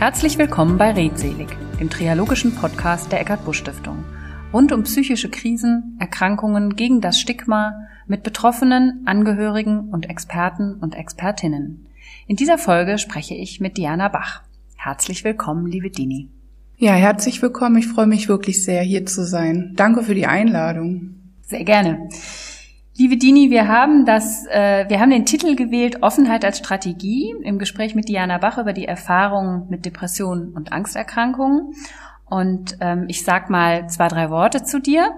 Herzlich willkommen bei Redselig, dem triologischen Podcast der Eckart Busch Stiftung. Rund um psychische Krisen, Erkrankungen gegen das Stigma mit Betroffenen, Angehörigen und Experten und Expertinnen. In dieser Folge spreche ich mit Diana Bach. Herzlich willkommen, liebe Dini. Ja, herzlich willkommen. Ich freue mich wirklich sehr, hier zu sein. Danke für die Einladung. Sehr gerne. Liebe Dini, wir haben das, äh, wir haben den Titel gewählt Offenheit als Strategie im Gespräch mit Diana Bach über die Erfahrungen mit Depressionen und Angsterkrankungen. Und ähm, ich sag mal zwei, drei Worte zu dir.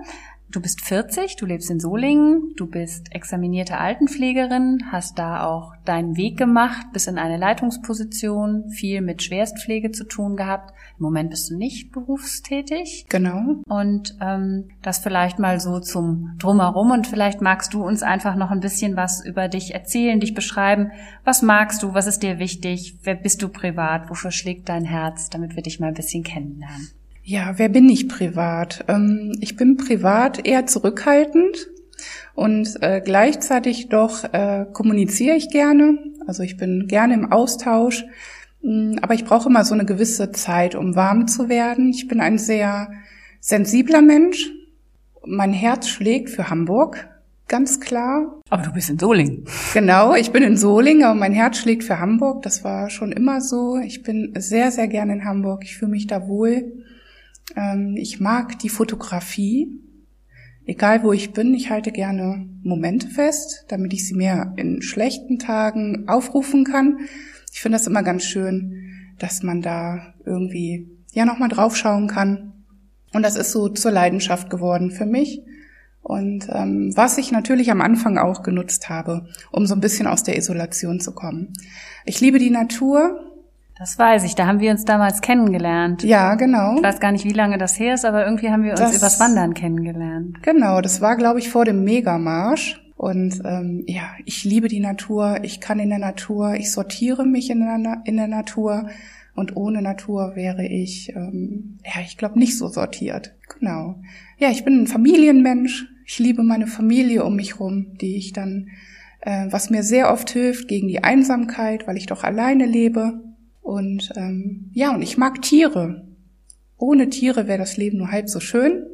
Du bist 40, du lebst in Solingen, du bist examinierte Altenpflegerin, hast da auch deinen Weg gemacht, bis in eine Leitungsposition, viel mit Schwerstpflege zu tun gehabt. Im Moment bist du nicht berufstätig. Genau. Und ähm, das vielleicht mal so zum Drumherum und vielleicht magst du uns einfach noch ein bisschen was über dich erzählen, dich beschreiben. Was magst du, was ist dir wichtig, wer bist du privat, wofür schlägt dein Herz, damit wir dich mal ein bisschen kennenlernen. Ja, wer bin ich privat? Ähm, ich bin privat eher zurückhaltend und äh, gleichzeitig doch äh, kommuniziere ich gerne. Also ich bin gerne im Austausch, mh, aber ich brauche immer so eine gewisse Zeit, um warm zu werden. Ich bin ein sehr sensibler Mensch. Mein Herz schlägt für Hamburg, ganz klar. Aber du bist in Solingen. Genau, ich bin in Solingen, aber mein Herz schlägt für Hamburg. Das war schon immer so. Ich bin sehr, sehr gerne in Hamburg. Ich fühle mich da wohl. Ähm, ich mag die Fotografie. Egal wo ich bin, ich halte gerne Momente fest, damit ich sie mehr in schlechten Tagen aufrufen kann. Ich finde das immer ganz schön, dass man da irgendwie ja nochmal draufschauen kann. Und das ist so zur Leidenschaft geworden für mich. Und ähm, was ich natürlich am Anfang auch genutzt habe, um so ein bisschen aus der Isolation zu kommen. Ich liebe die Natur, das weiß ich, da haben wir uns damals kennengelernt. Ja, genau. Ich weiß gar nicht, wie lange das her ist, aber irgendwie haben wir uns das, übers Wandern kennengelernt. Genau, das war, glaube ich, vor dem Megamarsch. Und ähm, ja, ich liebe die Natur, ich kann in der Natur, ich sortiere mich in der, in der Natur. Und ohne Natur wäre ich, ähm, ja, ich glaube, nicht so sortiert. Genau. Ja, ich bin ein Familienmensch. Ich liebe meine Familie um mich rum, die ich dann, äh, was mir sehr oft hilft gegen die Einsamkeit, weil ich doch alleine lebe. Und ähm, ja, und ich mag Tiere. Ohne Tiere wäre das Leben nur halb so schön.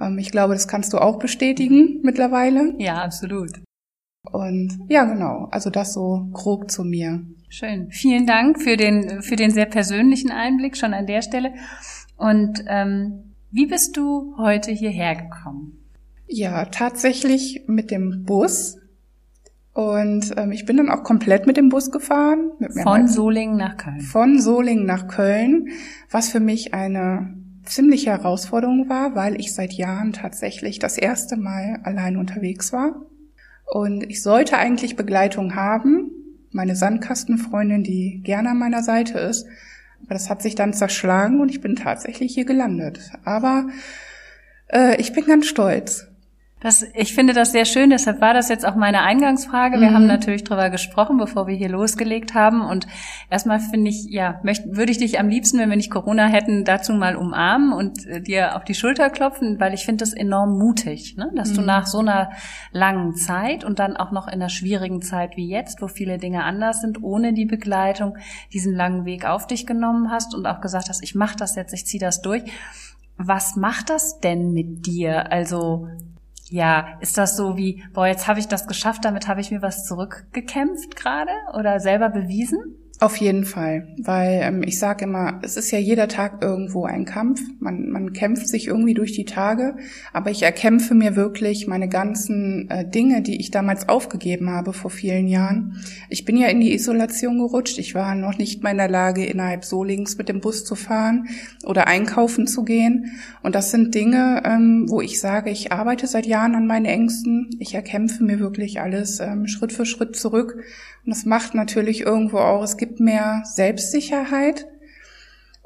Ähm, ich glaube, das kannst du auch bestätigen mittlerweile. Ja, absolut. Und ja, genau. Also das so grob zu mir. Schön. Vielen Dank für den für den sehr persönlichen Einblick schon an der Stelle. Und ähm, wie bist du heute hierher gekommen? Ja, tatsächlich mit dem Bus. Und ähm, ich bin dann auch komplett mit dem Bus gefahren. von Solingen nach Köln. Von Solingen nach Köln, was für mich eine ziemliche Herausforderung war, weil ich seit Jahren tatsächlich das erste Mal allein unterwegs war. Und ich sollte eigentlich Begleitung haben, meine Sandkastenfreundin, die gerne an meiner Seite ist. Aber das hat sich dann zerschlagen und ich bin tatsächlich hier gelandet. Aber äh, ich bin ganz stolz. Das, ich finde das sehr schön, deshalb war das jetzt auch meine Eingangsfrage. Wir mhm. haben natürlich drüber gesprochen, bevor wir hier losgelegt haben. Und erstmal finde ich, ja, möchte, würde ich dich am liebsten, wenn wir nicht Corona hätten, dazu mal umarmen und äh, dir auf die Schulter klopfen, weil ich finde das enorm mutig, ne? dass mhm. du nach so einer langen Zeit und dann auch noch in einer schwierigen Zeit wie jetzt, wo viele Dinge anders sind, ohne die Begleitung, diesen langen Weg auf dich genommen hast und auch gesagt hast, ich mache das jetzt, ich ziehe das durch. Was macht das denn mit dir? Also ja, ist das so wie, boah, jetzt habe ich das geschafft, damit habe ich mir was zurückgekämpft gerade oder selber bewiesen? Auf jeden Fall, weil ähm, ich sage immer, es ist ja jeder Tag irgendwo ein Kampf. Man, man kämpft sich irgendwie durch die Tage, aber ich erkämpfe mir wirklich meine ganzen äh, Dinge, die ich damals aufgegeben habe vor vielen Jahren. Ich bin ja in die Isolation gerutscht. Ich war noch nicht mal in der Lage, innerhalb Solings mit dem Bus zu fahren oder einkaufen zu gehen. Und das sind Dinge, ähm, wo ich sage, ich arbeite seit Jahren an meine Ängsten. Ich erkämpfe mir wirklich alles ähm, Schritt für Schritt zurück und das macht natürlich irgendwo auch, es gibt mehr Selbstsicherheit.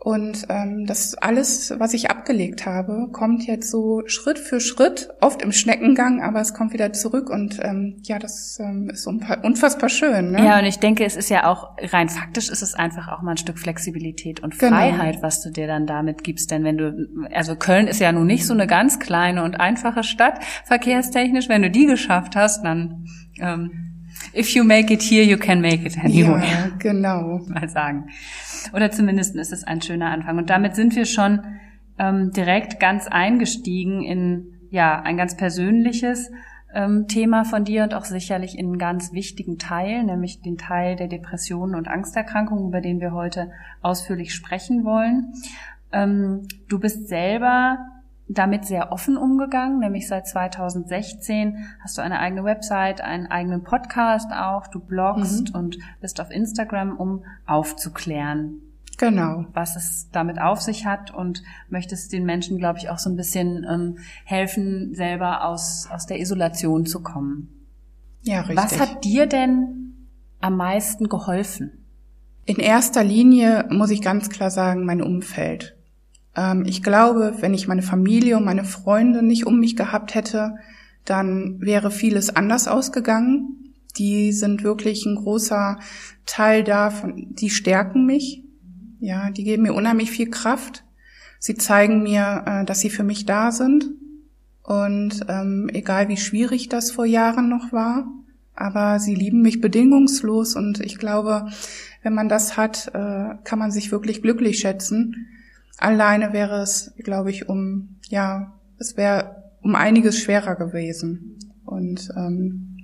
Und ähm, das alles, was ich abgelegt habe, kommt jetzt so Schritt für Schritt, oft im Schneckengang, aber es kommt wieder zurück und ähm, ja, das ähm, ist unfassbar schön. Ne? Ja, und ich denke, es ist ja auch rein faktisch ist es einfach auch mal ein Stück Flexibilität und genau. Freiheit, genau. was du dir dann damit gibst. Denn wenn du, also Köln ist ja nun nicht so eine ganz kleine und einfache Stadt verkehrstechnisch, wenn du die geschafft hast, dann ähm, If you make it here, you can make it anywhere. Ja, genau. Mal sagen. Oder zumindest ist es ein schöner Anfang. Und damit sind wir schon ähm, direkt ganz eingestiegen in ja ein ganz persönliches ähm, Thema von dir und auch sicherlich in einen ganz wichtigen Teil, nämlich den Teil der Depressionen und Angsterkrankungen, über den wir heute ausführlich sprechen wollen. Ähm, du bist selber damit sehr offen umgegangen, nämlich seit 2016 hast du eine eigene Website, einen eigenen Podcast auch, du bloggst mhm. und bist auf Instagram, um aufzuklären. Genau. Was es damit auf sich hat und möchtest den Menschen, glaube ich, auch so ein bisschen ähm, helfen, selber aus, aus der Isolation zu kommen. Ja, richtig. Was hat dir denn am meisten geholfen? In erster Linie muss ich ganz klar sagen, mein Umfeld. Ähm, ich glaube, wenn ich meine Familie und meine Freunde nicht um mich gehabt hätte, dann wäre vieles anders ausgegangen. Die sind wirklich ein großer Teil davon, die stärken mich. Ja, die geben mir unheimlich viel Kraft. Sie zeigen mir, äh, dass sie für mich da sind. Und ähm, egal wie schwierig das vor Jahren noch war, aber sie lieben mich bedingungslos und ich glaube, wenn man das hat, äh, kann man sich wirklich glücklich schätzen. Alleine wäre es, glaube ich, um, ja, es wäre um einiges schwerer gewesen. Und, ähm,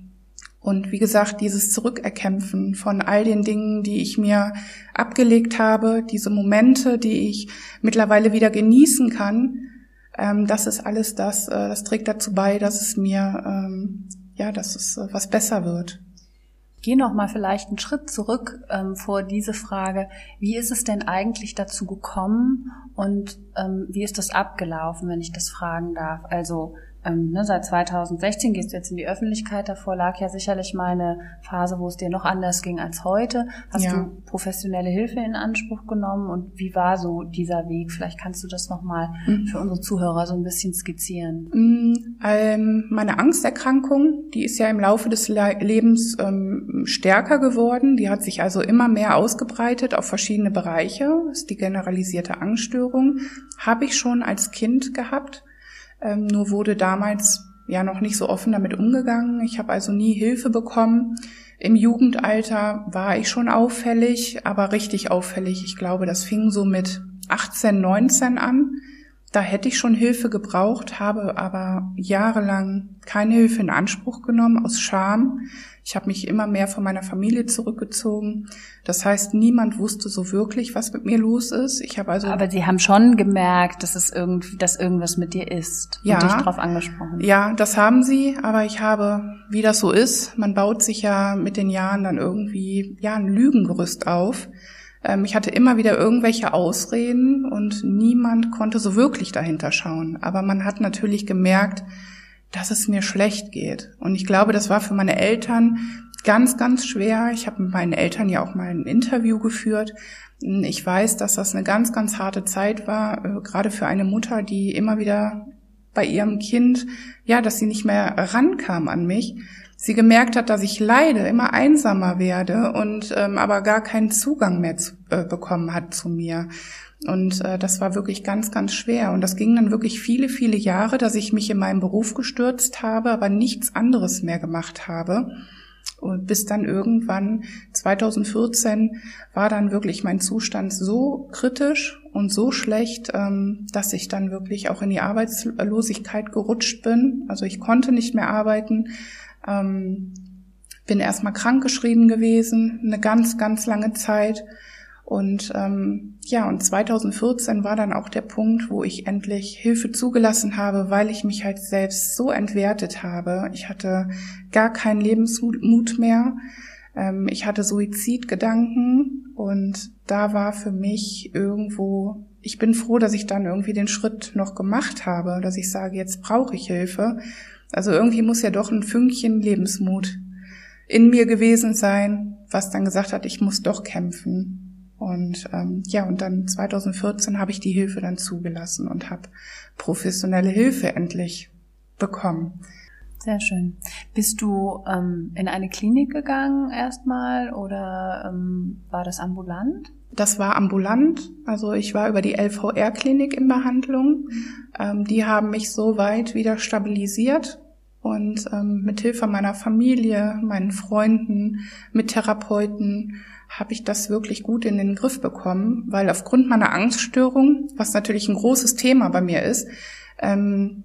und wie gesagt, dieses Zurückerkämpfen von all den Dingen, die ich mir abgelegt habe, diese Momente, die ich mittlerweile wieder genießen kann, ähm, das ist alles das, äh, das trägt dazu bei, dass es mir, ähm, ja, dass es äh, was besser wird. Geh noch mal vielleicht einen Schritt zurück ähm, vor diese Frage: Wie ist es denn eigentlich dazu gekommen und ähm, wie ist das abgelaufen, wenn ich das fragen darf? Also ähm, ne, seit 2016 gehst du jetzt in die Öffentlichkeit. Davor lag ja sicherlich mal eine Phase, wo es dir noch anders ging als heute. Hast ja. du professionelle Hilfe in Anspruch genommen und wie war so dieser Weg? Vielleicht kannst du das nochmal mhm. für unsere Zuhörer so ein bisschen skizzieren. Mhm, ähm, meine Angsterkrankung, die ist ja im Laufe des Le Lebens ähm, stärker geworden. Die hat sich also immer mehr ausgebreitet auf verschiedene Bereiche. Das ist die generalisierte Angststörung. Habe ich schon als Kind gehabt ähm, nur wurde damals ja noch nicht so offen damit umgegangen. Ich habe also nie Hilfe bekommen. Im Jugendalter war ich schon auffällig, aber richtig auffällig. Ich glaube, das fing so mit 18, 19 an. Da hätte ich schon Hilfe gebraucht, habe aber jahrelang keine Hilfe in Anspruch genommen aus Scham. Ich habe mich immer mehr von meiner Familie zurückgezogen. Das heißt, niemand wusste so wirklich, was mit mir los ist. Ich habe also Aber Sie haben schon gemerkt, dass es irgendwie, dass irgendwas mit dir ist ja, und dich darauf angesprochen. Ja, das haben Sie. Aber ich habe, wie das so ist, man baut sich ja mit den Jahren dann irgendwie ja ein Lügengerüst auf. Ähm, ich hatte immer wieder irgendwelche Ausreden und niemand konnte so wirklich dahinter schauen. Aber man hat natürlich gemerkt, dass es mir schlecht geht. Und ich glaube, das war für meine Eltern ganz, ganz schwer. Ich habe mit meinen Eltern ja auch mal ein Interview geführt. Ich weiß, dass das eine ganz, ganz harte Zeit war, äh, gerade für eine Mutter, die immer wieder bei ihrem Kind, ja, dass sie nicht mehr rankam an mich. Sie gemerkt hat, dass ich leide, immer einsamer werde und ähm, aber gar keinen Zugang mehr zu, äh, bekommen hat zu mir. Und äh, das war wirklich ganz, ganz schwer. Und das ging dann wirklich viele, viele Jahre, dass ich mich in meinen Beruf gestürzt habe, aber nichts anderes mehr gemacht habe. Und bis dann irgendwann 2014 war dann wirklich mein Zustand so kritisch und so schlecht, ähm, dass ich dann wirklich auch in die Arbeitslosigkeit gerutscht bin. Also ich konnte nicht mehr arbeiten, ähm, bin erstmal krankgeschrieben gewesen, eine ganz, ganz lange Zeit und ähm, ja, und 2014 war dann auch der Punkt, wo ich endlich Hilfe zugelassen habe, weil ich mich halt selbst so entwertet habe. Ich hatte gar keinen Lebensmut mehr. Ähm, ich hatte Suizidgedanken und da war für mich irgendwo, ich bin froh, dass ich dann irgendwie den Schritt noch gemacht habe, dass ich sage, jetzt brauche ich Hilfe. Also irgendwie muss ja doch ein Fünkchen Lebensmut in mir gewesen sein, was dann gesagt hat, ich muss doch kämpfen. Und ähm, ja, und dann 2014 habe ich die Hilfe dann zugelassen und habe professionelle Hilfe endlich bekommen. Sehr schön. Bist du ähm, in eine Klinik gegangen erstmal oder ähm, war das ambulant? Das war ambulant. Also ich war über die LVR-Klinik in Behandlung. Ähm, die haben mich so weit wieder stabilisiert und ähm, mit Hilfe meiner Familie, meinen Freunden, mit Therapeuten habe ich das wirklich gut in den Griff bekommen, weil aufgrund meiner Angststörung, was natürlich ein großes Thema bei mir ist, ähm,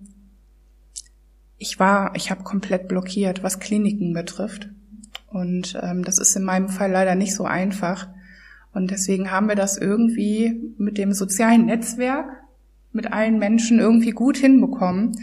ich war, ich habe komplett blockiert, was Kliniken betrifft. Und ähm, das ist in meinem Fall leider nicht so einfach. Und deswegen haben wir das irgendwie mit dem sozialen Netzwerk, mit allen Menschen irgendwie gut hinbekommen,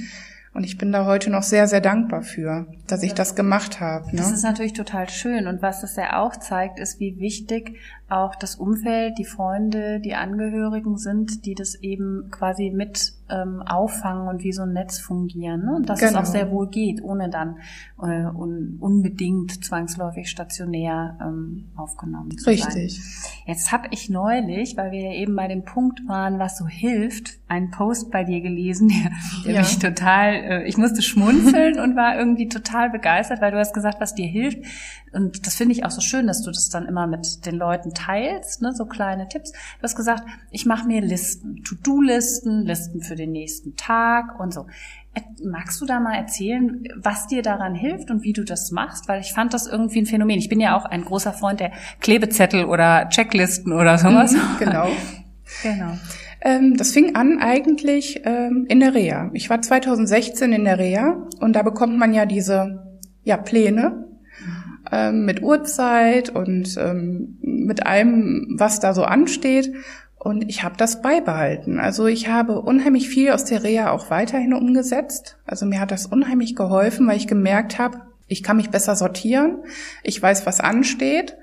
und ich bin da heute noch sehr, sehr dankbar für, dass ich das gemacht habe. Ne? Das ist natürlich total schön. Und was es ja auch zeigt, ist, wie wichtig auch das Umfeld, die Freunde, die Angehörigen sind, die das eben quasi mit ähm, auffangen und wie so ein Netz fungieren. Ne? Und dass genau. es auch genau. sehr wohl geht, ohne dann äh, un unbedingt zwangsläufig stationär ähm, aufgenommen zu Richtig. sein. Richtig. Jetzt habe ich neulich, weil wir ja eben bei dem Punkt waren, was so hilft, einen Post bei dir gelesen, der, der ja. mich total, äh, ich musste schmunzeln und war irgendwie total begeistert, weil du hast gesagt, was dir hilft. Und das finde ich auch so schön, dass du das dann immer mit den Leuten teilst, ne, so kleine Tipps. Du hast gesagt, ich mache mir Listen, To-Do-Listen, Listen für den nächsten Tag und so. Magst du da mal erzählen, was dir daran hilft und wie du das machst? Weil ich fand das irgendwie ein Phänomen. Ich bin ja auch ein großer Freund der Klebezettel oder Checklisten oder sowas. Mhm, genau. genau. Ähm, das fing an eigentlich ähm, in der Reha. Ich war 2016 in der Reha und da bekommt man ja diese ja, Pläne ähm, mit Uhrzeit und ähm, mit allem, was da so ansteht. Und ich habe das beibehalten. Also ich habe unheimlich viel aus der Reha auch weiterhin umgesetzt. Also mir hat das unheimlich geholfen, weil ich gemerkt habe, ich kann mich besser sortieren. Ich weiß, was ansteht.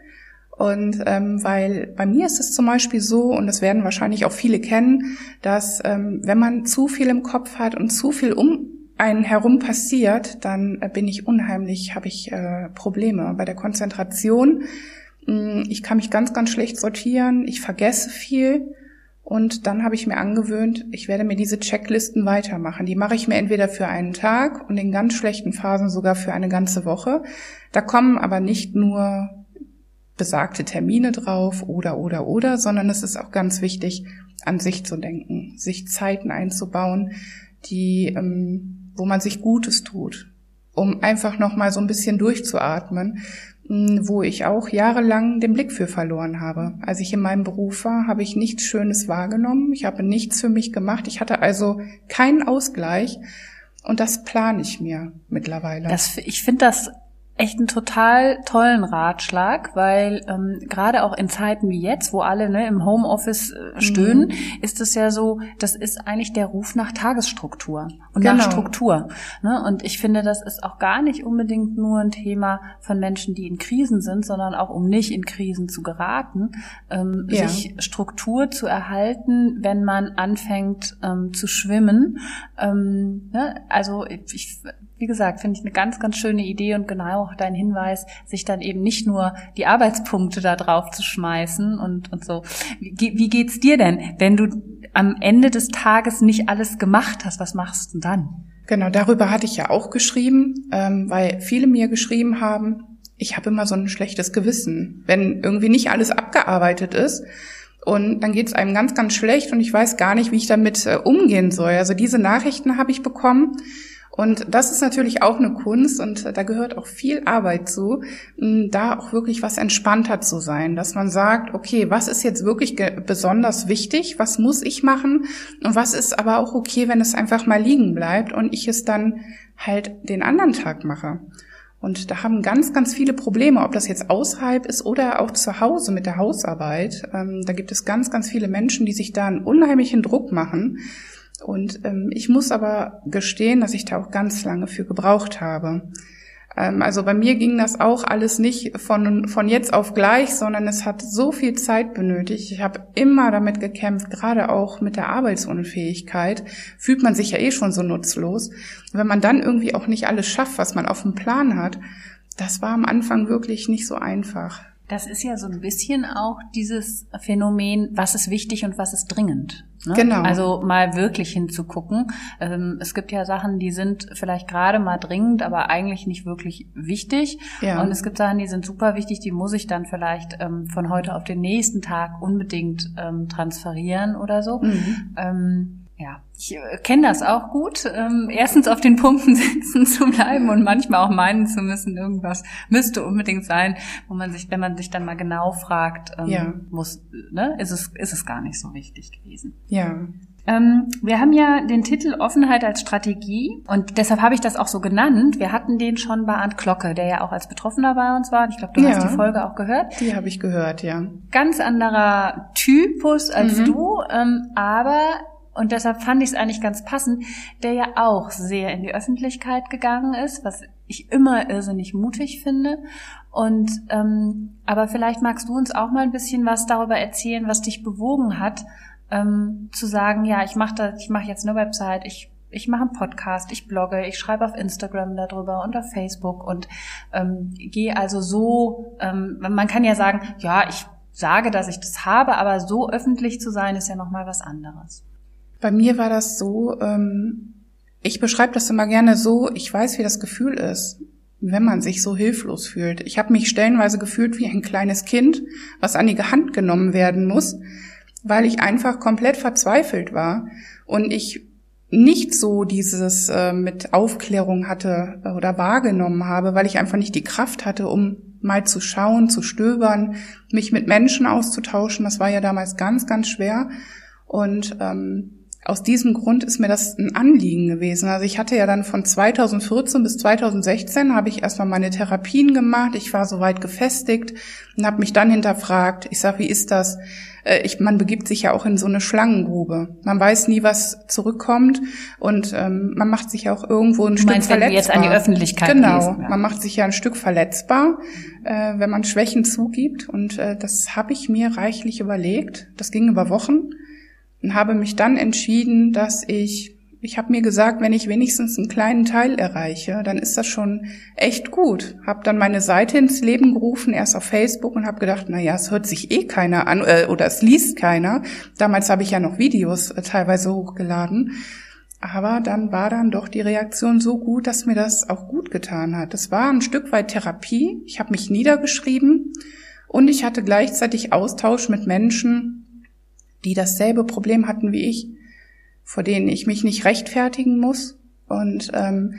Und ähm, weil bei mir ist es zum Beispiel so, und das werden wahrscheinlich auch viele kennen, dass ähm, wenn man zu viel im Kopf hat und zu viel um einen herum passiert, dann äh, bin ich unheimlich, habe ich äh, Probleme bei der Konzentration. Mm, ich kann mich ganz, ganz schlecht sortieren, ich vergesse viel und dann habe ich mir angewöhnt, ich werde mir diese Checklisten weitermachen. Die mache ich mir entweder für einen Tag und in ganz schlechten Phasen sogar für eine ganze Woche. Da kommen aber nicht nur besagte Termine drauf oder oder oder, sondern es ist auch ganz wichtig, an sich zu denken, sich Zeiten einzubauen, die ähm, wo man sich Gutes tut, um einfach noch mal so ein bisschen durchzuatmen, hm, wo ich auch jahrelang den Blick für verloren habe. Als ich in meinem Beruf war, habe ich nichts Schönes wahrgenommen. Ich habe nichts für mich gemacht. Ich hatte also keinen Ausgleich. Und das plane ich mir mittlerweile. Das, ich finde das echt einen total tollen Ratschlag, weil ähm, gerade auch in Zeiten wie jetzt, wo alle ne, im Homeoffice äh, stöhnen, mhm. ist es ja so, das ist eigentlich der Ruf nach Tagesstruktur und genau. nach Struktur. Ne? Und ich finde, das ist auch gar nicht unbedingt nur ein Thema von Menschen, die in Krisen sind, sondern auch um nicht in Krisen zu geraten, ähm, ja. sich Struktur zu erhalten, wenn man anfängt ähm, zu schwimmen. Ähm, ne? Also ich wie gesagt, finde ich eine ganz, ganz schöne Idee und genau auch dein Hinweis, sich dann eben nicht nur die Arbeitspunkte da drauf zu schmeißen und, und so. Wie, wie geht's dir denn, wenn du am Ende des Tages nicht alles gemacht hast? Was machst du dann? Genau, darüber hatte ich ja auch geschrieben, ähm, weil viele mir geschrieben haben, ich habe immer so ein schlechtes Gewissen, wenn irgendwie nicht alles abgearbeitet ist. Und dann geht es einem ganz, ganz schlecht und ich weiß gar nicht, wie ich damit äh, umgehen soll. Also diese Nachrichten habe ich bekommen und das ist natürlich auch eine Kunst und da gehört auch viel Arbeit zu, da auch wirklich was entspannter zu sein, dass man sagt, okay, was ist jetzt wirklich besonders wichtig, was muss ich machen und was ist aber auch okay, wenn es einfach mal liegen bleibt und ich es dann halt den anderen Tag mache. Und da haben ganz, ganz viele Probleme, ob das jetzt außerhalb ist oder auch zu Hause mit der Hausarbeit. Ähm, da gibt es ganz, ganz viele Menschen, die sich da einen unheimlichen Druck machen. Und ähm, ich muss aber gestehen, dass ich da auch ganz lange für gebraucht habe. Ähm, also bei mir ging das auch alles nicht von, von jetzt auf gleich, sondern es hat so viel Zeit benötigt. Ich habe immer damit gekämpft, gerade auch mit der Arbeitsunfähigkeit fühlt man sich ja eh schon so nutzlos. Wenn man dann irgendwie auch nicht alles schafft, was man auf dem Plan hat, das war am Anfang wirklich nicht so einfach. Das ist ja so ein bisschen auch dieses Phänomen, was ist wichtig und was ist dringend. Ne? Genau. Also mal wirklich hinzugucken. Ähm, es gibt ja Sachen, die sind vielleicht gerade mal dringend, aber eigentlich nicht wirklich wichtig. Ja. Und es gibt Sachen, die sind super wichtig, die muss ich dann vielleicht ähm, von heute auf den nächsten Tag unbedingt ähm, transferieren oder so. Mhm. Ja, ich äh, kenne das auch gut. Ähm, erstens auf den Punkten sitzen zu bleiben und manchmal auch meinen zu müssen, irgendwas müsste unbedingt sein, wo man sich, wenn man sich dann mal genau fragt, ähm, ja. muss, ne, ist es, ist es gar nicht so wichtig gewesen. Ja. Ähm, wir haben ja den Titel Offenheit als Strategie und deshalb habe ich das auch so genannt. Wir hatten den schon bei Arndt Glocke, der ja auch als Betroffener bei uns war. Ich glaube, du ja, hast die Folge auch gehört. Die habe ich gehört, ja. Ganz anderer Typus als mhm. du, ähm, aber und deshalb fand ich es eigentlich ganz passend, der ja auch sehr in die Öffentlichkeit gegangen ist, was ich immer irrsinnig mutig finde. Und ähm, aber vielleicht magst du uns auch mal ein bisschen was darüber erzählen, was dich bewogen hat, ähm, zu sagen, ja, ich mache das, ich mache jetzt eine Website, ich ich mache einen Podcast, ich blogge, ich schreibe auf Instagram darüber und auf Facebook und ähm, gehe also so, ähm, man kann ja sagen, ja, ich sage, dass ich das habe, aber so öffentlich zu sein, ist ja nochmal was anderes. Bei mir war das so, ähm, ich beschreibe das immer gerne so, ich weiß, wie das Gefühl ist, wenn man sich so hilflos fühlt. Ich habe mich stellenweise gefühlt wie ein kleines Kind, was an die Hand genommen werden muss weil ich einfach komplett verzweifelt war und ich nicht so dieses äh, mit Aufklärung hatte oder wahrgenommen habe, weil ich einfach nicht die Kraft hatte, um mal zu schauen, zu stöbern, mich mit Menschen auszutauschen. Das war ja damals ganz, ganz schwer. Und ähm, aus diesem Grund ist mir das ein Anliegen gewesen. Also ich hatte ja dann von 2014 bis 2016 habe ich erstmal meine Therapien gemacht. Ich war soweit gefestigt und habe mich dann hinterfragt. Ich sage, wie ist das? Äh, ich, man begibt sich ja auch in so eine Schlangengrube. Man weiß nie, was zurückkommt und ähm, man macht sich ja auch irgendwo ein du Stück meinst, verletzbar. Wenn jetzt an die Öffentlichkeit genau, gehst, ja. man macht sich ja ein Stück verletzbar, äh, wenn man Schwächen zugibt und äh, das habe ich mir reichlich überlegt. Das ging über Wochen und habe mich dann entschieden, dass ich, ich habe mir gesagt, wenn ich wenigstens einen kleinen Teil erreiche, dann ist das schon echt gut. Habe dann meine Seite ins Leben gerufen, erst auf Facebook und habe gedacht, na ja, es hört sich eh keiner an äh, oder es liest keiner. Damals habe ich ja noch Videos äh, teilweise hochgeladen. Aber dann war dann doch die Reaktion so gut, dass mir das auch gut getan hat. Es war ein Stück weit Therapie. Ich habe mich niedergeschrieben und ich hatte gleichzeitig Austausch mit Menschen, die dasselbe Problem hatten wie ich, vor denen ich mich nicht rechtfertigen muss. Und ähm,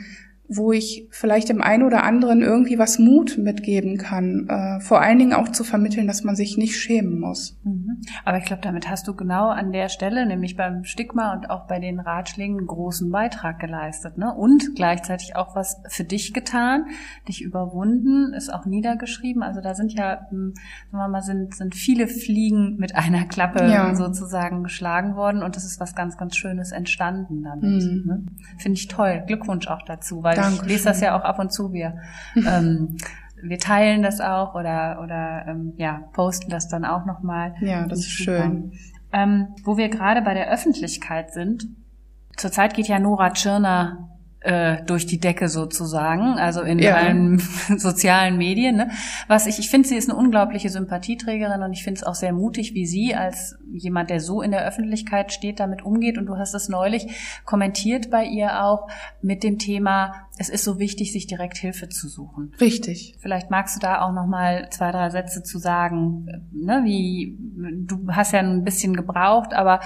wo ich vielleicht dem einen oder anderen irgendwie was Mut mitgeben kann. Äh, vor allen Dingen auch zu vermitteln, dass man sich nicht schämen muss. Mhm. Aber ich glaube, damit hast du genau an der Stelle, nämlich beim Stigma und auch bei den Ratschlägen, einen großen Beitrag geleistet. Ne? Und gleichzeitig auch was für dich getan, dich überwunden, ist auch niedergeschrieben. Also da sind ja, hm, sagen wir mal, sind, sind viele Fliegen mit einer Klappe ja. sozusagen geschlagen worden und es ist was ganz, ganz Schönes entstanden damit. Mhm. Ne? Finde ich toll. Glückwunsch auch dazu, weil Dankeschön. ich lese das ja auch ab und zu. Wir, ähm, wir teilen das auch oder, oder ähm, ja, posten das dann auch nochmal. Ja, das ist schön. Ähm, wo wir gerade bei der Öffentlichkeit sind, zurzeit geht ja Nora Tschirner äh, durch die Decke sozusagen, also in ja. allen sozialen Medien. Ne? Was ich, ich finde, sie ist eine unglaubliche Sympathieträgerin und ich finde es auch sehr mutig, wie sie als jemand, der so in der Öffentlichkeit steht, damit umgeht. Und du hast es neulich kommentiert bei ihr auch mit dem Thema, es ist so wichtig, sich direkt Hilfe zu suchen. Richtig. Vielleicht magst du da auch noch mal zwei, drei Sätze zu sagen, ne, wie du hast ja ein bisschen gebraucht, aber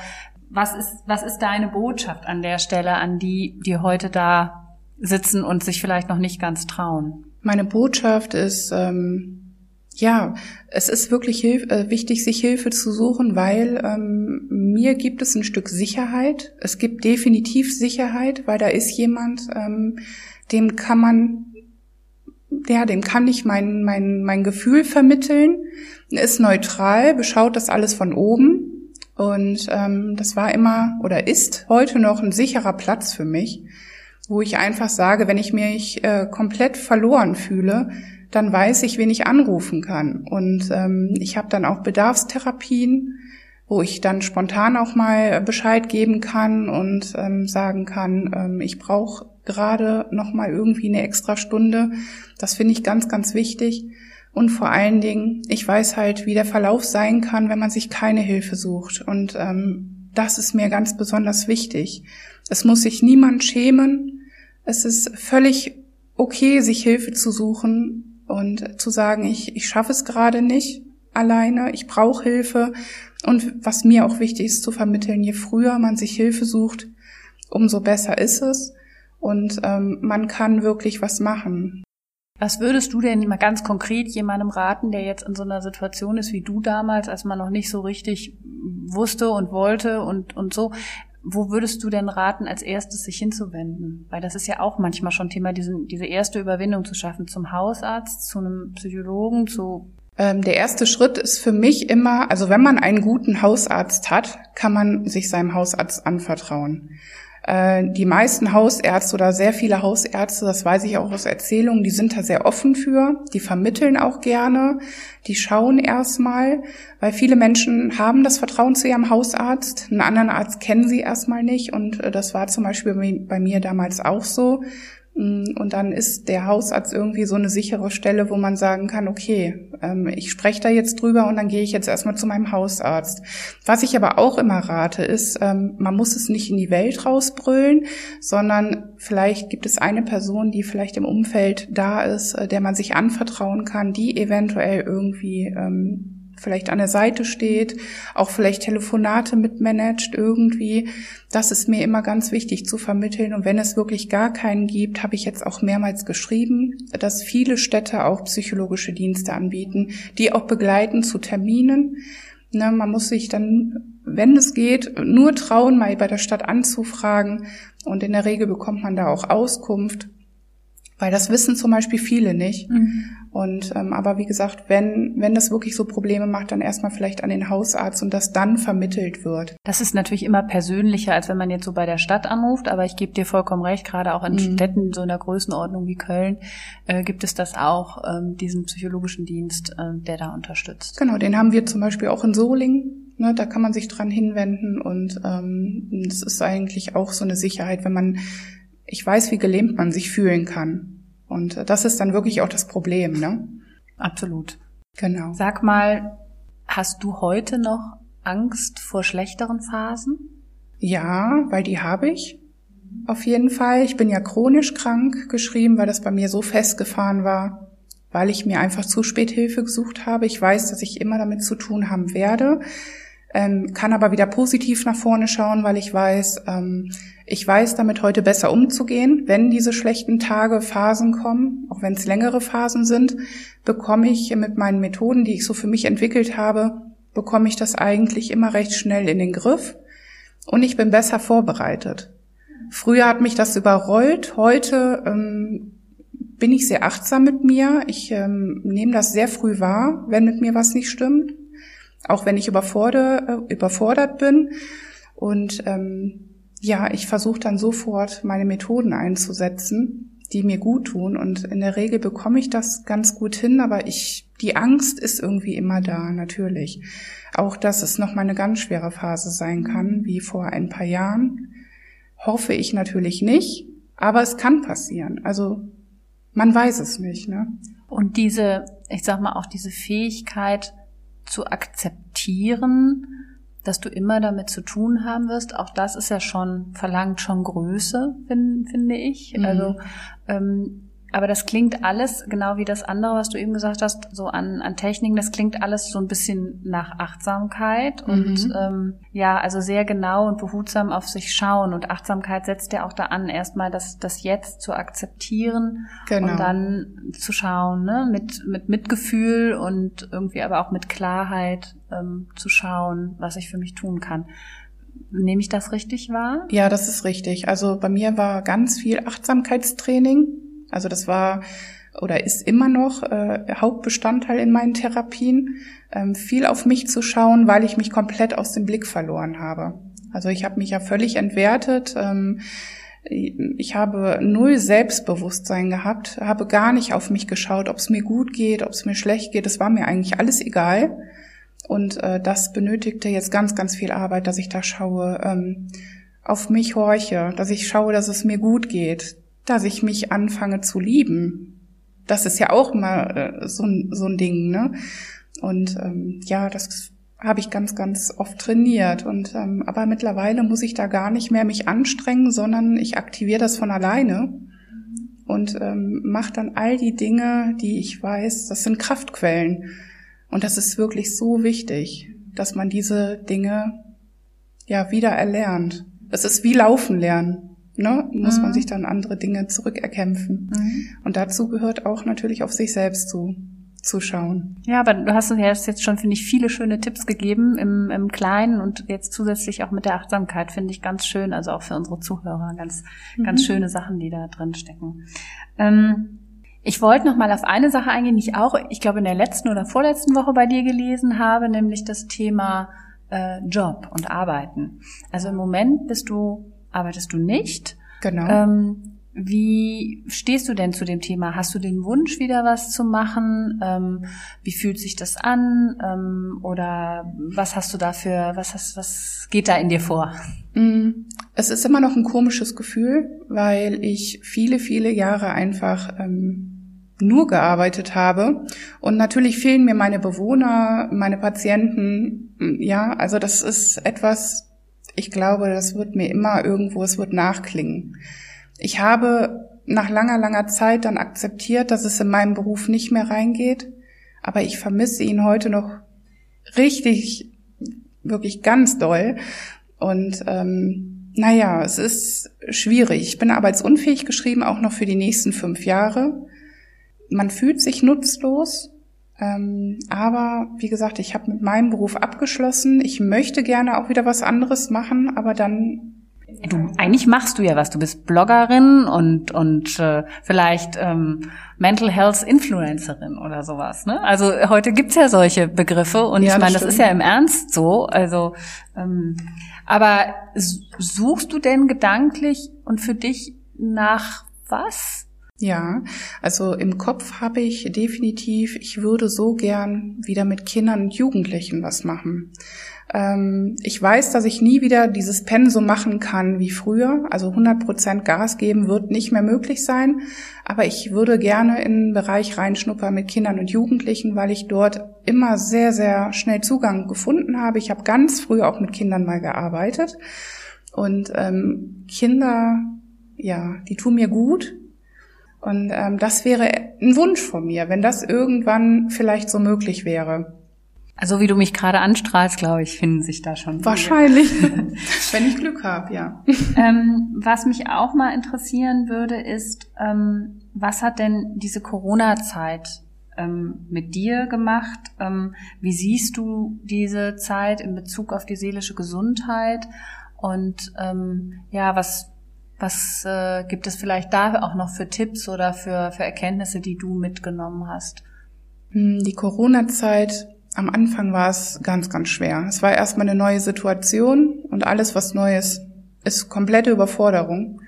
was ist, was ist deine Botschaft an der Stelle an die, die heute da sitzen und sich vielleicht noch nicht ganz trauen? Meine Botschaft ist, ähm, ja, es ist wirklich hilf äh, wichtig, sich Hilfe zu suchen, weil ähm, mir gibt es ein Stück Sicherheit. Es gibt definitiv Sicherheit, weil da ist jemand, ähm, dem kann man, ja, dem kann ich mein, mein, mein Gefühl vermitteln, ist neutral, beschaut das alles von oben und ähm, das war immer oder ist heute noch ein sicherer Platz für mich, wo ich einfach sage, wenn ich mich äh, komplett verloren fühle, dann weiß ich, wen ich anrufen kann. Und ähm, ich habe dann auch Bedarfstherapien, wo ich dann spontan auch mal Bescheid geben kann und ähm, sagen kann, ähm, ich brauche gerade noch mal irgendwie eine extra Stunde. Das finde ich ganz, ganz wichtig. Und vor allen Dingen, ich weiß halt, wie der Verlauf sein kann, wenn man sich keine Hilfe sucht. Und ähm, das ist mir ganz besonders wichtig. Es muss sich niemand schämen. Es ist völlig okay, sich Hilfe zu suchen und zu sagen, ich, ich schaffe es gerade nicht alleine, ich brauche Hilfe. Und was mir auch wichtig ist zu vermitteln, je früher man sich Hilfe sucht, umso besser ist es. Und ähm, man kann wirklich was machen. Was würdest du denn mal ganz konkret jemandem raten, der jetzt in so einer Situation ist wie du damals, als man noch nicht so richtig wusste und wollte und, und so? Wo würdest du denn raten, als erstes sich hinzuwenden? Weil das ist ja auch manchmal schon Thema, diese, diese erste Überwindung zu schaffen, zum Hausarzt, zu einem Psychologen, zu ähm, der erste Schritt ist für mich immer, also wenn man einen guten Hausarzt hat, kann man sich seinem Hausarzt anvertrauen. Äh, die meisten Hausärzte oder sehr viele Hausärzte, das weiß ich auch aus Erzählungen, die sind da sehr offen für, die vermitteln auch gerne, die schauen erstmal, weil viele Menschen haben das Vertrauen zu ihrem Hausarzt, einen anderen Arzt kennen sie erstmal nicht. Und äh, das war zum Beispiel bei mir damals auch so. Mm, und dann ist der Hausarzt irgendwie so eine sichere Stelle, wo man sagen kann, okay, ähm, ich spreche da jetzt drüber und dann gehe ich jetzt erstmal zu meinem Hausarzt. Was ich aber auch immer rate, ist, ähm, man muss es nicht in die Welt rausbrüllen, sondern vielleicht gibt es eine Person, die vielleicht im Umfeld da ist, äh, der man sich anvertrauen kann, die eventuell irgendwie ähm, vielleicht an der Seite steht, auch vielleicht Telefonate mitmanagt irgendwie. Das ist mir immer ganz wichtig zu vermitteln. Und wenn es wirklich gar keinen gibt, habe ich jetzt auch mehrmals geschrieben, dass viele Städte auch psychologische Dienste anbieten, die auch begleiten zu Terminen. Ne, man muss sich dann, wenn es geht, nur trauen, mal bei der Stadt anzufragen. Und in der Regel bekommt man da auch Auskunft. Weil das wissen zum Beispiel viele nicht. Mhm. Und ähm, aber wie gesagt, wenn wenn das wirklich so Probleme macht, dann erstmal vielleicht an den Hausarzt und das dann vermittelt wird. Das ist natürlich immer persönlicher, als wenn man jetzt so bei der Stadt anruft. Aber ich gebe dir vollkommen recht, gerade auch in mhm. Städten so in der Größenordnung wie Köln äh, gibt es das auch, ähm, diesen psychologischen Dienst, äh, der da unterstützt. Genau, den haben wir zum Beispiel auch in Solingen. Ne, da kann man sich dran hinwenden und ähm, das ist eigentlich auch so eine Sicherheit, wenn man ich weiß, wie gelähmt man sich fühlen kann. Und das ist dann wirklich auch das Problem, ne? Absolut. Genau. Sag mal, hast du heute noch Angst vor schlechteren Phasen? Ja, weil die habe ich. Auf jeden Fall. Ich bin ja chronisch krank geschrieben, weil das bei mir so festgefahren war, weil ich mir einfach zu spät Hilfe gesucht habe. Ich weiß, dass ich immer damit zu tun haben werde, ähm, kann aber wieder positiv nach vorne schauen, weil ich weiß, ähm, ich weiß damit heute besser umzugehen. Wenn diese schlechten Tage, Phasen kommen, auch wenn es längere Phasen sind, bekomme ich mit meinen Methoden, die ich so für mich entwickelt habe, bekomme ich das eigentlich immer recht schnell in den Griff und ich bin besser vorbereitet. Früher hat mich das überrollt, heute ähm, bin ich sehr achtsam mit mir. Ich ähm, nehme das sehr früh wahr, wenn mit mir was nicht stimmt, auch wenn ich überfordert, äh, überfordert bin. Und ähm, ja, ich versuche dann sofort meine Methoden einzusetzen, die mir gut tun. Und in der Regel bekomme ich das ganz gut hin, aber ich, die Angst ist irgendwie immer da, natürlich. Auch dass es noch mal eine ganz schwere Phase sein kann, wie vor ein paar Jahren. Hoffe ich natürlich nicht, aber es kann passieren. Also man weiß es nicht, ne? Und diese, ich sag mal, auch diese Fähigkeit zu akzeptieren, dass du immer damit zu tun haben wirst. Auch das ist ja schon, verlangt schon Größe, find, finde ich. Mhm. Also ähm, aber das klingt alles, genau wie das andere, was du eben gesagt hast, so an, an Techniken, das klingt alles so ein bisschen nach Achtsamkeit mhm. und ähm, ja, also sehr genau und behutsam auf sich schauen. Und Achtsamkeit setzt ja auch da an, erstmal das, das Jetzt zu akzeptieren genau. und dann zu schauen, ne, mit, mit Mitgefühl und irgendwie aber auch mit Klarheit ähm, zu schauen, was ich für mich tun kann. Nehme ich das richtig wahr? Ja, das ist richtig. Also bei mir war ganz viel Achtsamkeitstraining also das war oder ist immer noch äh, Hauptbestandteil in meinen Therapien, ähm, viel auf mich zu schauen, weil ich mich komplett aus dem Blick verloren habe. Also ich habe mich ja völlig entwertet. Ähm, ich habe null Selbstbewusstsein gehabt, habe gar nicht auf mich geschaut, ob es mir gut geht, ob es mir schlecht geht. Es war mir eigentlich alles egal. Und äh, das benötigte jetzt ganz, ganz viel Arbeit, dass ich da schaue, ähm, auf mich horche, dass ich schaue, dass es mir gut geht, dass ich mich anfange zu lieben. Das ist ja auch mal äh, so, ein, so ein Ding, ne? Und ähm, ja, das habe ich ganz, ganz oft trainiert. Und ähm, aber mittlerweile muss ich da gar nicht mehr mich anstrengen, sondern ich aktiviere das von alleine und ähm, mache dann all die Dinge, die ich weiß, das sind Kraftquellen. Und das ist wirklich so wichtig. dass man diese Dinge ja wieder erlernt. Es ist wie Laufen lernen. Ne? Muss mhm. man sich dann andere Dinge zurückerkämpfen. Mhm. Und dazu gehört auch natürlich auf sich selbst zu zu schauen. Ja, aber du hast uns jetzt schon, finde ich, viele schöne Tipps gegeben im, im Kleinen und jetzt zusätzlich auch mit der Achtsamkeit, finde ich ganz schön, also auch für unsere Zuhörer, ganz, mhm. ganz schöne Sachen, die da drin stecken. Ähm, ich wollte noch mal auf eine Sache eingehen, die ich auch, ich glaube, in der letzten oder vorletzten Woche bei dir gelesen habe, nämlich das Thema äh, Job und Arbeiten. Also im Moment bist du, arbeitest du nicht. Genau. Ähm, wie stehst du denn zu dem Thema? Hast du den Wunsch, wieder was zu machen? Ähm, wie fühlt sich das an? Ähm, oder was hast du dafür, was hast, was geht da in dir vor? Mm, es ist immer noch ein komisches Gefühl, weil ich viele, viele Jahre einfach ähm, nur gearbeitet habe. Und natürlich fehlen mir meine Bewohner, meine Patienten. Ja, also das ist etwas, ich glaube, das wird mir immer irgendwo, es wird nachklingen. Ich habe nach langer, langer Zeit dann akzeptiert, dass es in meinem Beruf nicht mehr reingeht, aber ich vermisse ihn heute noch richtig, wirklich ganz doll. Und ähm, naja, es ist schwierig. Ich bin arbeitsunfähig geschrieben, auch noch für die nächsten fünf Jahre. Man fühlt sich nutzlos, aber wie gesagt, ich habe mit meinem Beruf abgeschlossen. Ich möchte gerne auch wieder was anderes machen, aber dann Du, eigentlich machst du ja was. Du bist Bloggerin und und äh, vielleicht ähm, Mental Health Influencerin oder sowas. Ne? Also heute gibt's ja solche Begriffe und ja, ich meine, das, das ist ja im Ernst so. Also, ähm, aber suchst du denn gedanklich und für dich nach was? Ja, also im Kopf habe ich definitiv, ich würde so gern wieder mit Kindern und Jugendlichen was machen. Ähm, ich weiß, dass ich nie wieder dieses Pensum machen kann wie früher. Also 100 Prozent Gas geben wird nicht mehr möglich sein. Aber ich würde gerne in den Bereich reinschnuppern mit Kindern und Jugendlichen, weil ich dort immer sehr, sehr schnell Zugang gefunden habe. Ich habe ganz früh auch mit Kindern mal gearbeitet. Und ähm, Kinder, ja, die tun mir gut. Und ähm, das wäre ein Wunsch von mir, wenn das irgendwann vielleicht so möglich wäre. Also wie du mich gerade anstrahlst, glaube ich, finden sich da schon. Wahrscheinlich, wenn ich Glück habe, ja. Ähm, was mich auch mal interessieren würde, ist, ähm, was hat denn diese Corona-Zeit ähm, mit dir gemacht? Ähm, wie siehst du diese Zeit in Bezug auf die seelische Gesundheit? Und ähm, ja, was was äh, gibt es vielleicht da auch noch für Tipps oder für, für Erkenntnisse, die du mitgenommen hast? Hm, die Corona-Zeit am Anfang war es ganz, ganz schwer. Es war erstmal eine neue Situation und alles, was Neues, ist komplette Überforderung.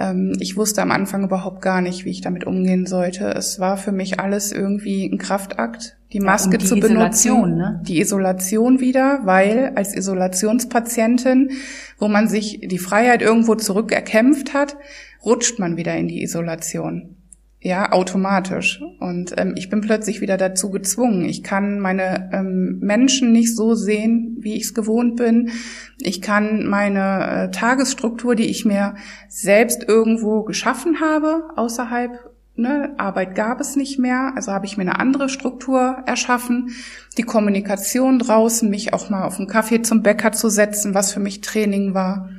Ähm, ich wusste am Anfang überhaupt gar nicht, wie ich damit umgehen sollte. Es war für mich alles irgendwie ein Kraftakt, die Maske ja, die zu Isolation, benutzen, ne? die Isolation wieder, weil als Isolationspatientin, wo man sich die Freiheit irgendwo zurückerkämpft hat, rutscht man wieder in die Isolation ja, automatisch. Und ähm, ich bin plötzlich wieder dazu gezwungen. Ich kann meine ähm, Menschen nicht so sehen, wie ich es gewohnt bin. Ich kann meine äh, Tagesstruktur, die ich mir selbst irgendwo geschaffen habe, außerhalb ne, Arbeit gab es nicht mehr, also habe ich mir eine andere Struktur erschaffen. Die Kommunikation draußen, mich auch mal auf einen Kaffee zum Bäcker zu setzen, was für mich Training war,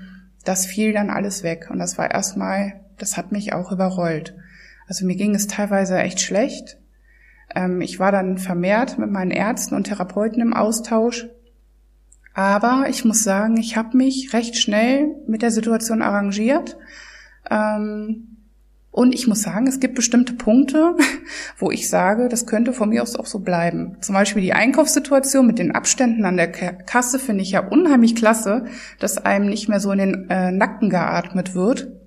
das fiel dann alles weg. Und das war erstmal, das hat mich auch überrollt. Also mir ging es teilweise echt schlecht. Ähm, ich war dann vermehrt mit meinen Ärzten und Therapeuten im Austausch. Aber ich muss sagen, ich habe mich recht schnell mit der Situation arrangiert. Ähm, und ich muss sagen, es gibt bestimmte Punkte, wo ich sage, das könnte von mir aus auch so bleiben. Zum Beispiel die Einkaufssituation mit den Abständen an der Kasse finde ich ja unheimlich klasse, dass einem nicht mehr so in den äh, Nacken geatmet wird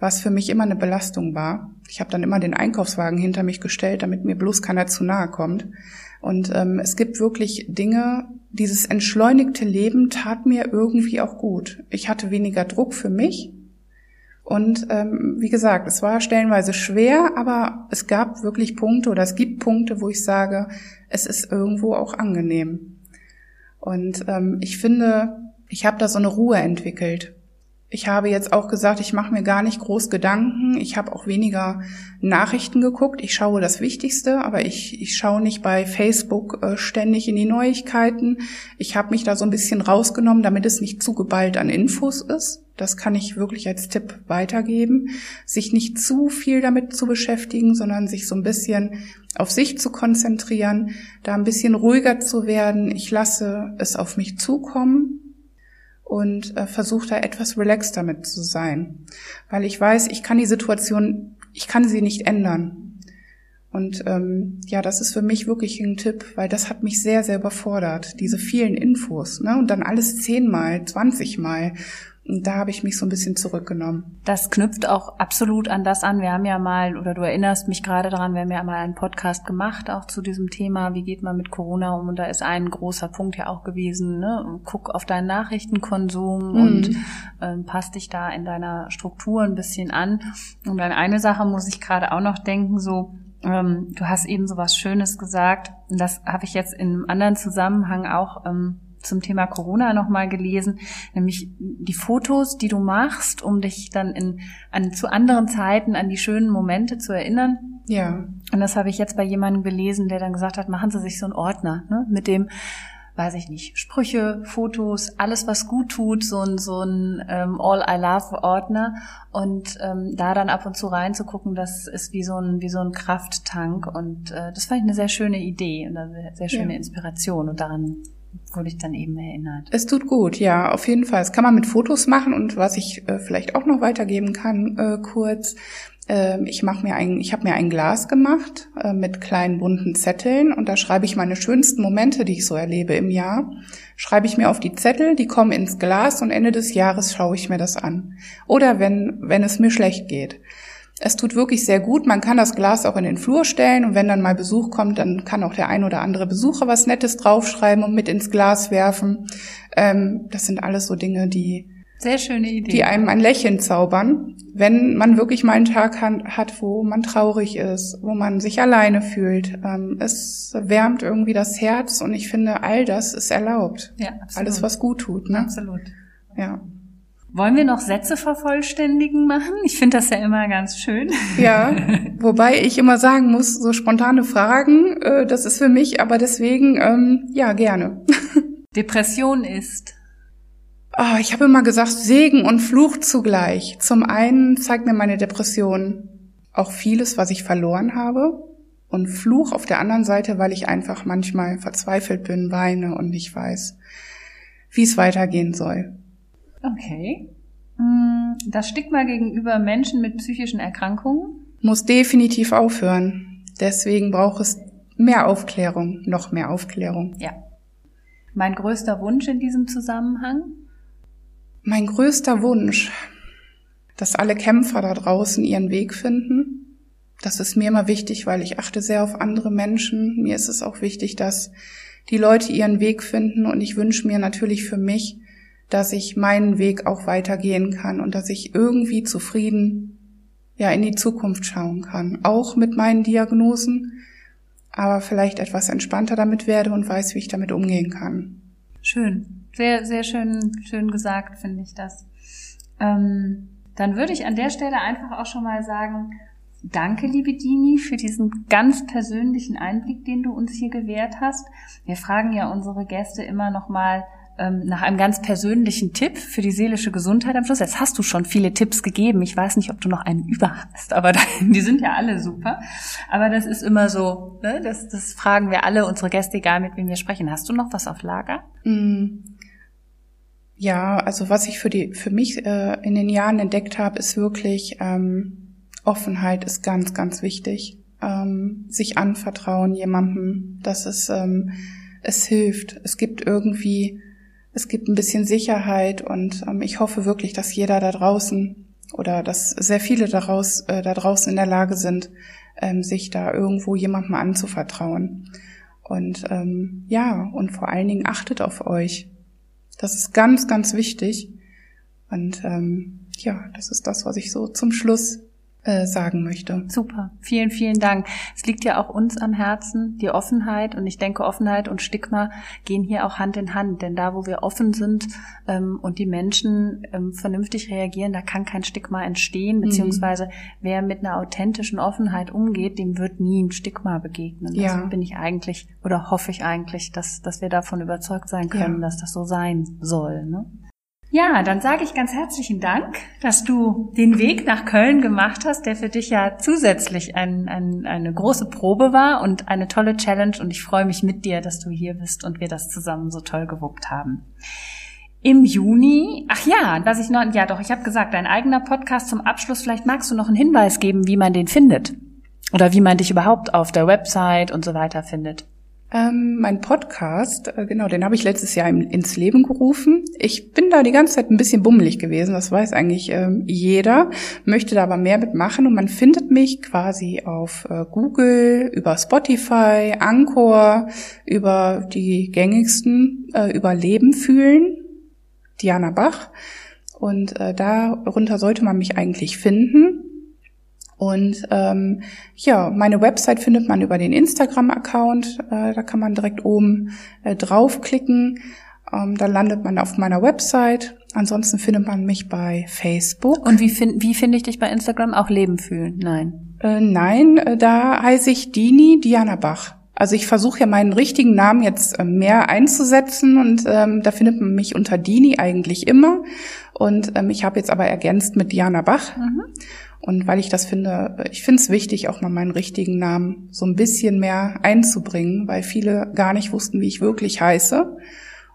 was für mich immer eine Belastung war. Ich habe dann immer den Einkaufswagen hinter mich gestellt, damit mir bloß keiner zu nahe kommt. Und ähm, es gibt wirklich Dinge, dieses entschleunigte Leben tat mir irgendwie auch gut. Ich hatte weniger Druck für mich. Und ähm, wie gesagt, es war stellenweise schwer, aber es gab wirklich Punkte oder es gibt Punkte, wo ich sage, es ist irgendwo auch angenehm. Und ähm, ich finde, ich habe da so eine Ruhe entwickelt Ich habe jetzt auch gesagt, ich mache mir gar nicht groß Gedanken. Ich habe auch weniger Nachrichten geguckt. Ich schaue das Wichtigste, aber ich, ich schaue nicht bei Facebook äh, ständig in die Neuigkeiten. Ich habe mich da so ein bisschen rausgenommen, damit es nicht zu geballt an Infos ist. Das kann ich wirklich als Tipp weitergeben. Sich nicht zu viel damit zu beschäftigen, sondern sich so ein bisschen auf sich zu konzentrieren, da ein bisschen ruhiger zu werden. Ich lasse es auf mich zukommen und äh, versuche da etwas relaxed damit zu sein, weil ich weiß, ich kann die Situation, ich kann sie nicht ändern. Und ähm, ja, das ist für mich wirklich ein Tipp, weil das hat mich sehr, sehr überfordert, diese vielen Infos, ne? Und dann alles zehnmal, zwanzigmal. Und da habe ich mich so ein bisschen zurückgenommen. Das knüpft auch absolut an das an. Wir haben ja mal, oder du erinnerst mich gerade daran, wir haben ja mal einen Podcast gemacht, auch zu diesem Thema, wie geht man mit Corona um? Und da ist ein großer Punkt ja auch gewesen, ne? guck auf deinen Nachrichtenkonsum mhm. und ähm, passt dich da in deiner Struktur ein bisschen an. Und an eine Sache muss ich gerade auch noch denken, so, ähm, du hast eben so was Schönes gesagt, und das habe ich jetzt in einem anderen Zusammenhang auch ähm, zum Thema Corona nochmal gelesen, nämlich die Fotos, die du machst, um dich dann in, an, zu anderen Zeiten an die schönen Momente zu erinnern. Ja. Und das habe ich jetzt bei jemandem gelesen, der dann gesagt hat, machen Sie sich so einen Ordner, ne, mit dem, weiß ich nicht, Sprüche, Fotos, alles was gut tut, so ein, so ein ähm, All I Love Ordner und ähm, da dann ab und zu reinzugucken, das ist wie so ein, wie so ein Krafttank und äh, das fand ich eine sehr schöne Idee und eine sehr schöne ja. Inspiration und daran wurde ich dann eben erinnert. Es tut gut, ja, auf jeden Fall. Das kann man mit Fotos machen und was ich äh, vielleicht auch noch weitergeben kann, äh, kurz. Äh, ich mache mir ein, ich habe mir ein Glas gemacht äh, mit kleinen bunten Zetteln und da schreibe ich meine schönsten Momente, die ich so erlebe im Jahr. Schreibe ich mir auf die Zettel, die kommen ins Glas und Ende des Jahres schaue ich mir das an. Oder wenn wenn es mir schlecht geht. Es tut wirklich sehr gut. Man kann das Glas auch in den Flur stellen und wenn dann mal Besuch kommt, dann kann auch der ein oder andere Besucher was Nettes draufschreiben und mit ins Glas werfen. Ähm, das sind alles so Dinge, die sehr schöne Idee. Die einem ein Lächeln zaubern, wenn man wirklich mal einen Tag hat, wo man traurig ist, wo man sich alleine fühlt. Ähm, es wärmt irgendwie das Herz und ich finde, all das ist erlaubt. Ja, absolut. Alles, was gut tut. Ne? Absolut. Ja. Wollen wir noch Sätze vervollständigen machen? Ich finde das ja immer ganz schön. Ja, wobei ich immer sagen muss, so spontane Fragen, äh, das ist für mich, aber deswegen, ähm, ja, gerne. Depression ist. Oh, ich habe immer gesagt, Segen und Fluch zugleich. Zum einen zeigt mir meine Depression auch vieles, was ich verloren habe. Und Fluch auf der anderen Seite, weil ich einfach manchmal verzweifelt bin, weine und nicht weiß, wie es weitergehen soll. Okay. Mm, das Stigma gegenüber Menschen mit psychischen Erkrankungen? Muss definitiv aufhören. Deswegen braucht es mehr Aufklärung, noch mehr Aufklärung. Ja. Mein größter Wunsch in diesem Zusammenhang? Mein größter Wunsch, dass alle Kämpfer da draußen ihren Weg finden. Das ist mir immer wichtig, weil ich achte sehr auf andere Menschen. Mir ist es auch wichtig, dass die Leute ihren Weg finden und ich wünsche mir natürlich für mich, dass ich meinen Weg auch weitergehen kann und dass ich irgendwie zufrieden ja in die Zukunft schauen kann, auch mit meinen Diagnosen, aber vielleicht etwas entspannter damit werde und weiß, wie ich damit umgehen kann. Schön, sehr sehr schön schön gesagt finde ich das. Ähm, dann würde ich an der Stelle einfach auch schon mal sagen, Danke, liebe Dini, für diesen ganz persönlichen Einblick, den du uns hier gewährt hast. Wir fragen ja unsere Gäste immer noch mal ähm, nach einem ganz persönlichen Tipp für die seelische Gesundheit am Schluss. Jetzt hast du schon viele Tipps gegeben. Ich weiß nicht, ob du noch einen über hast, aber die sind ja alle super. Aber das ist immer so, ne? das, das fragen wir alle unsere Gäste, egal mit wem wir sprechen. Hast du noch was auf Lager? Mm. Ja, also was ich für die für mich äh, in den Jahren entdeckt habe, ist wirklich ähm, Offenheit ist ganz ganz wichtig. Ähm, sich anvertrauen jemandem, dass es ähm, es hilft. Es gibt irgendwie es gibt ein bisschen Sicherheit und ähm, ich hoffe wirklich, dass jeder da draußen oder dass sehr viele daraus, äh, da draußen in der Lage sind, ähm, sich da irgendwo jemandem anzuvertrauen. Und ähm, ja, und vor allen Dingen achtet auf euch. Das ist ganz, ganz wichtig. Und ähm, ja, das ist das, was ich so zum Schluss äh, sagen möchte. Super, vielen, vielen Dank. Es liegt ja auch uns am Herzen, die Offenheit. Und ich denke, Offenheit und Stigma gehen hier auch Hand in Hand. Denn da, wo wir offen sind ähm, und die Menschen ähm, vernünftig reagieren, da kann kein Stigma entstehen. Mhm. Beziehungsweise wer mit einer authentischen Offenheit umgeht, dem wird nie ein Stigma begegnen. Ja. Also bin ich eigentlich oder hoffe ich eigentlich, dass, dass wir davon überzeugt sein können, ja. dass das so sein soll. Ne? Ja, dann sage ich ganz herzlichen Dank, dass du den Weg nach Köln gemacht hast, der für dich ja zusätzlich ein, ein, eine große Probe war und eine tolle Challenge. Und ich freue mich mit dir, dass du hier bist und wir das zusammen so toll gewuppt haben. Im Juni, ach ja, was ich noch, ja doch, ich habe gesagt, dein eigener Podcast zum Abschluss. Vielleicht magst du noch einen Hinweis geben, wie man den findet oder wie man dich überhaupt auf der Website und so weiter findet. Ähm, mein Podcast, äh, genau, den habe ich letztes Jahr ins Leben gerufen. Ich bin da die ganze Zeit ein bisschen bummelig gewesen, das weiß eigentlich ähm, jeder, möchte da aber mehr mitmachen und man findet mich quasi auf äh, Google, über Spotify, Anchor, über die gängigsten, äh, über Leben fühlen, Diana Bach. Und äh, darunter sollte man mich eigentlich finden. Und ähm, ja, meine Website findet man über den Instagram-Account. Äh, da kann man direkt oben äh, draufklicken. Ähm, dann landet man auf meiner Website. Ansonsten findet man mich bei Facebook. Und wie, find, wie finde ich dich bei Instagram? Auch Leben fühlen? Nein. Äh, nein, äh, da heiße ich Dini Diana Bach. Also ich versuche ja meinen richtigen Namen jetzt äh, mehr einzusetzen und ähm, da findet man mich unter Dini eigentlich immer. Und ähm, ich habe jetzt aber ergänzt mit Diana Bach. Mhm. Und weil ich das finde, ich finde es wichtig, auch mal meinen richtigen Namen so ein bisschen mehr einzubringen, weil viele gar nicht wussten, wie ich wirklich heiße.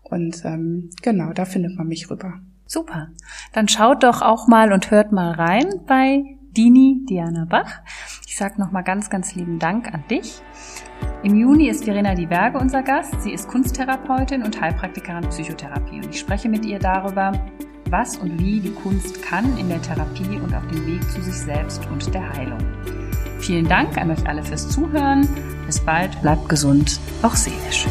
Und ähm, genau, da findet man mich rüber. Super. Dann schaut doch auch mal und hört mal rein bei Dini Diana Bach. Ich sage nochmal ganz, ganz lieben Dank an dich. Im Juni ist Verena Die Berge unser Gast. Sie ist Kunsttherapeutin und Heilpraktikerin Psychotherapie. Und ich spreche mit ihr darüber, was und wie die Kunst kann in der Therapie und auf dem Weg zu sich selbst und der Heilung. Vielen Dank an euch alle fürs Zuhören. Bis bald, bleibt gesund, auch seelisch.